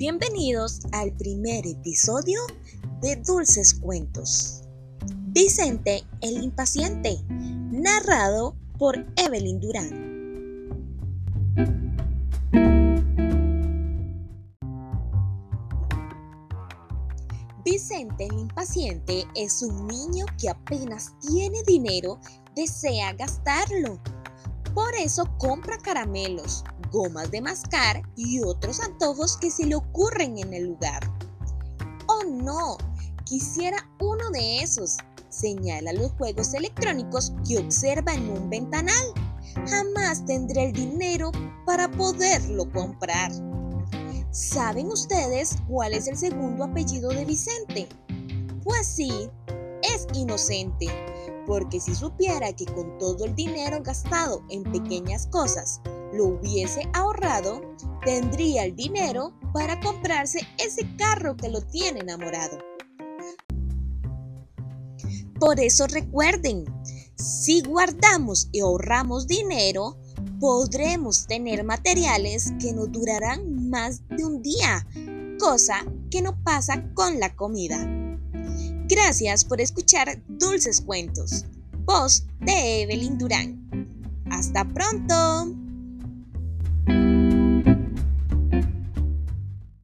Bienvenidos al primer episodio de Dulces Cuentos. Vicente el Impaciente, narrado por Evelyn Durán. Vicente el Impaciente es un niño que apenas tiene dinero, desea gastarlo. Por eso compra caramelos, gomas de mascar y otros antojos que se le ocurren en el lugar. ¡Oh no! Quisiera uno de esos. Señala los juegos electrónicos que observa en un ventanal. Jamás tendré el dinero para poderlo comprar. ¿Saben ustedes cuál es el segundo apellido de Vicente? Pues sí, es inocente, porque si supiera que con todo el dinero gastado en pequeñas cosas lo hubiese ahorrado, tendría el dinero para comprarse ese carro que lo tiene enamorado. Por eso recuerden, si guardamos y ahorramos dinero, podremos tener materiales que nos durarán más de un día, cosa que no pasa con la comida. Gracias por escuchar Dulces Cuentos. Voz de Evelyn Durán. Hasta pronto.